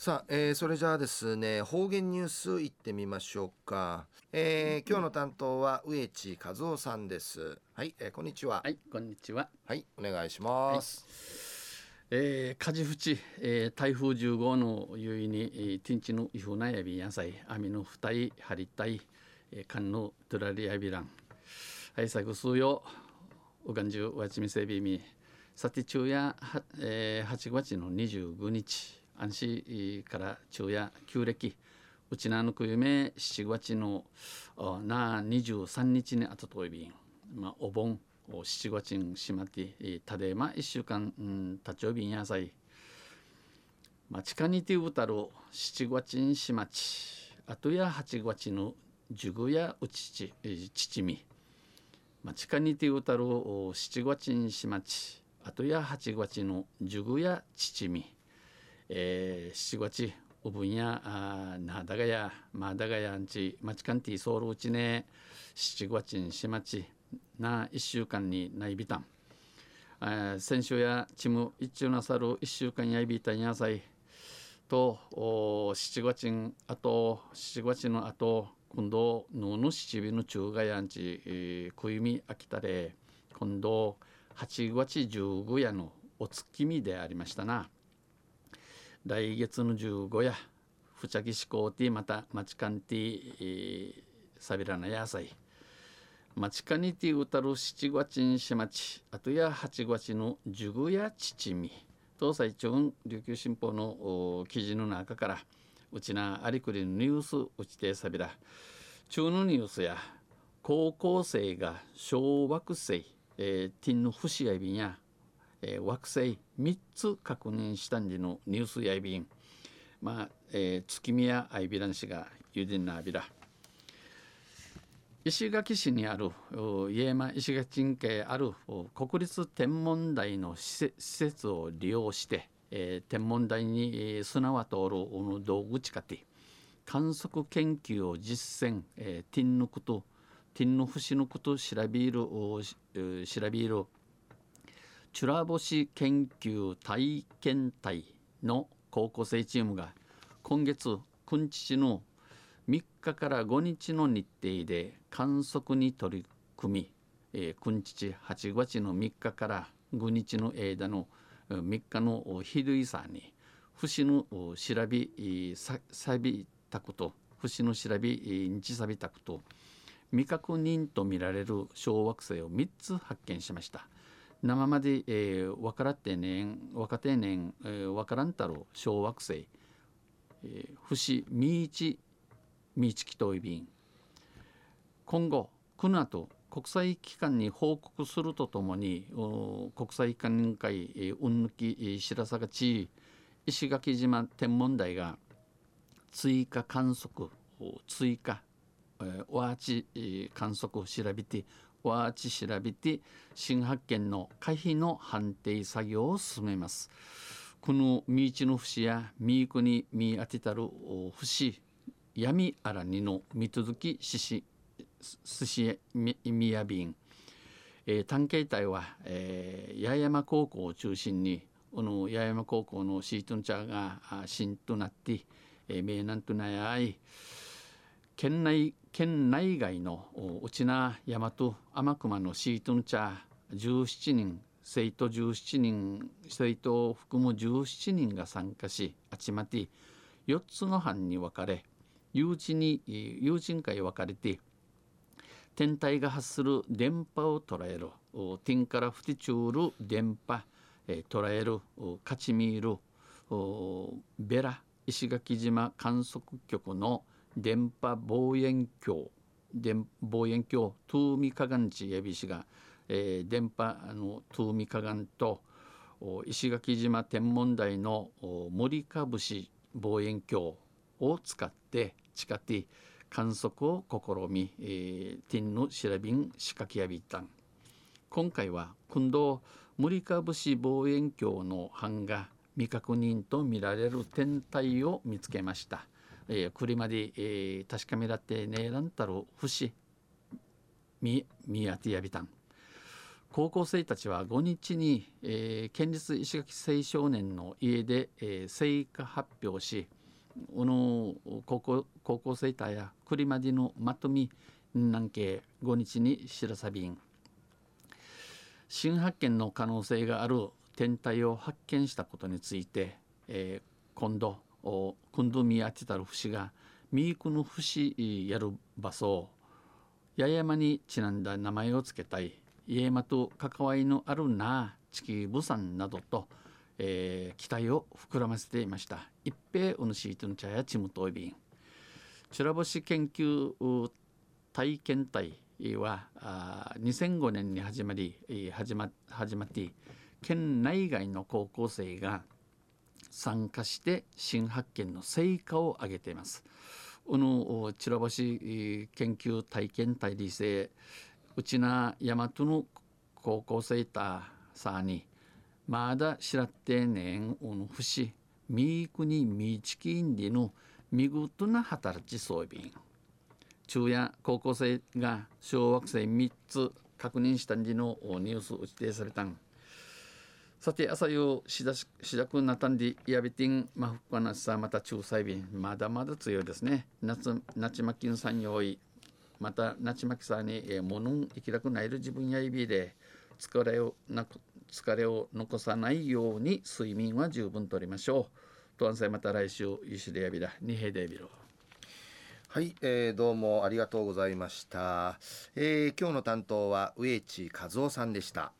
さあ、えー、それじゃあですね方言ニュースいってみましょうか、えー、今日の担当は植地和夫さんです。はい、えー、こんにちは。はいこんにちは。はいお願いします、はい、えー、火事淵、えー、台風10号の優位に、えー、天地のイフナヤビ野菜網の二重張りたい、えー、缶のトラリアビランはい作数ようがんじゅうわちみせびみ。さて昼夜、えー、8月の25日安心から昼夜旧暦うちなのくゆめ7月のな23日にあたといびん、まあ、お盆7月にしまってたでま1週間、うん、立ちおびんやさい。まあ、地下にてうたる7月にしまち。あとや8月の十五やうちち父み。まあ、地下にてうたる7月にしまち。あとや8月の十五や父み。えー、7月おぶんやあなだがやまだがやんちまちかんていソウルうちね7月にしまちな1週間にないびたん、えー、先週やちむ一中なさる1週間やいびたんやさいとお7月にあと7月のあと今度のの七尾の中がやんち、えー、くゆみあきたれ今度8月15夜のお月見でありましたな。来月の15夜ふちゃきしこうてまたまちかんてさびらな野菜。まちかにてうたる七月にしまち。あとや八月の十五やちちみ。東西町琉球新報の記事の中からうちなありくりのニュースうちてさびら。中のニュースや高校生が小惑星、えー、ティンの節やびんやえー、惑星3つ確認したんでのニュースやいびん。まあ、えー、月見やアイビラン氏がゆでなびら石垣市にある家山石垣鎮系ある国立天文台の施設を利用して、えー、天文台に砂は通る道具地下で観測研究を実践、えー、ティンヌクとティンヌフシヌクと調べる調べるチュラ星研究体験隊の高校生チームが今月く日の3日から5日の日程で観測に取り組み、えー、く日8月の3日から5日の間の3日の昼いさに節の調べさびたこと節の調べ日さびたこと未確認とみられる小惑星を3つ発見しました。生まで、えー、分からってねん若手年、えー、分からんたる小惑星、えー、星ミーチミーチキトイビン今後この後国際機関に報告するとともに国際機関委員会、えー、うんぬき白坂地石垣島天文台が追加観測追加、えー、ワー観測調べてワーチ調べて新発見の可否の判定作業を進めます。この三市の節や三区に見当てたる節闇あらにの見続きしし寿司みやびん、えー、探検隊は、えー、八重山高校を中心にこの八重山高校のシートンチャーが新となって、えー、名南となやい。県内県内外の内名大和天熊のシートンチャー17人生徒17人生徒を含む17人が参加し集まって4つの班に分かれ友人に友人会分かれて天体が発する電波を捉える天から吹き中る電波、え、捉えるカチミールベラ石垣島観測局の電波望遠鏡電望遠鏡トゥーミカガンチエビ氏が、えー、電波あのトゥーミカガンと石垣島天文台の森かぶし望遠鏡を使って地下で観測を試み、えー、ティンの調べん仕掛けやびたん今回は今度森かぶし望遠鏡の版が未確認とみられる天体を見つけました。えー、車で、えー、確かめらってねえらんたる節。みみやてやびたん。高校生たちは5日に、えー、県立石垣青少年の家で、えー、成果発表しこの高校高校生たや栗までのまとみ南京5日に知らさびん。新発見の可能性がある天体を発見したことについて、えー、今度今度見当てたる節がミークの節やる場所八重山にちなんだ名前を付けたい家山と関わりのあるな地球部産などと、えー、期待を膨らませていました一平うぬしいとの茶やちむといびんチュラボシ研究体験隊はあ2005年に始まり始ま始まって県内外の高校生が参加して新発見の成果を上げています。このチラバシ研究体験隊理生うちな大和の高校生たさにまだ知らってねんおのふしみーくにみちきんでの見事な働き装備中夜高校生が小惑星3つ確認したんじのニュース打ち定されたんさて朝よしだししだくなたんでやびてんまふかなさまた中細便まだまだ強いですね夏なちまきんさん用意またなちまきさんに、えー、ものん生きらくないる自分やいびで疲れをなく疲れを残さないように睡眠は十分とりましょう。とんせまた来週ゆしでやびらにへでびろ。はい、えー、どうもありがとうございました、えー、今日の担当は植地和夫さんでした。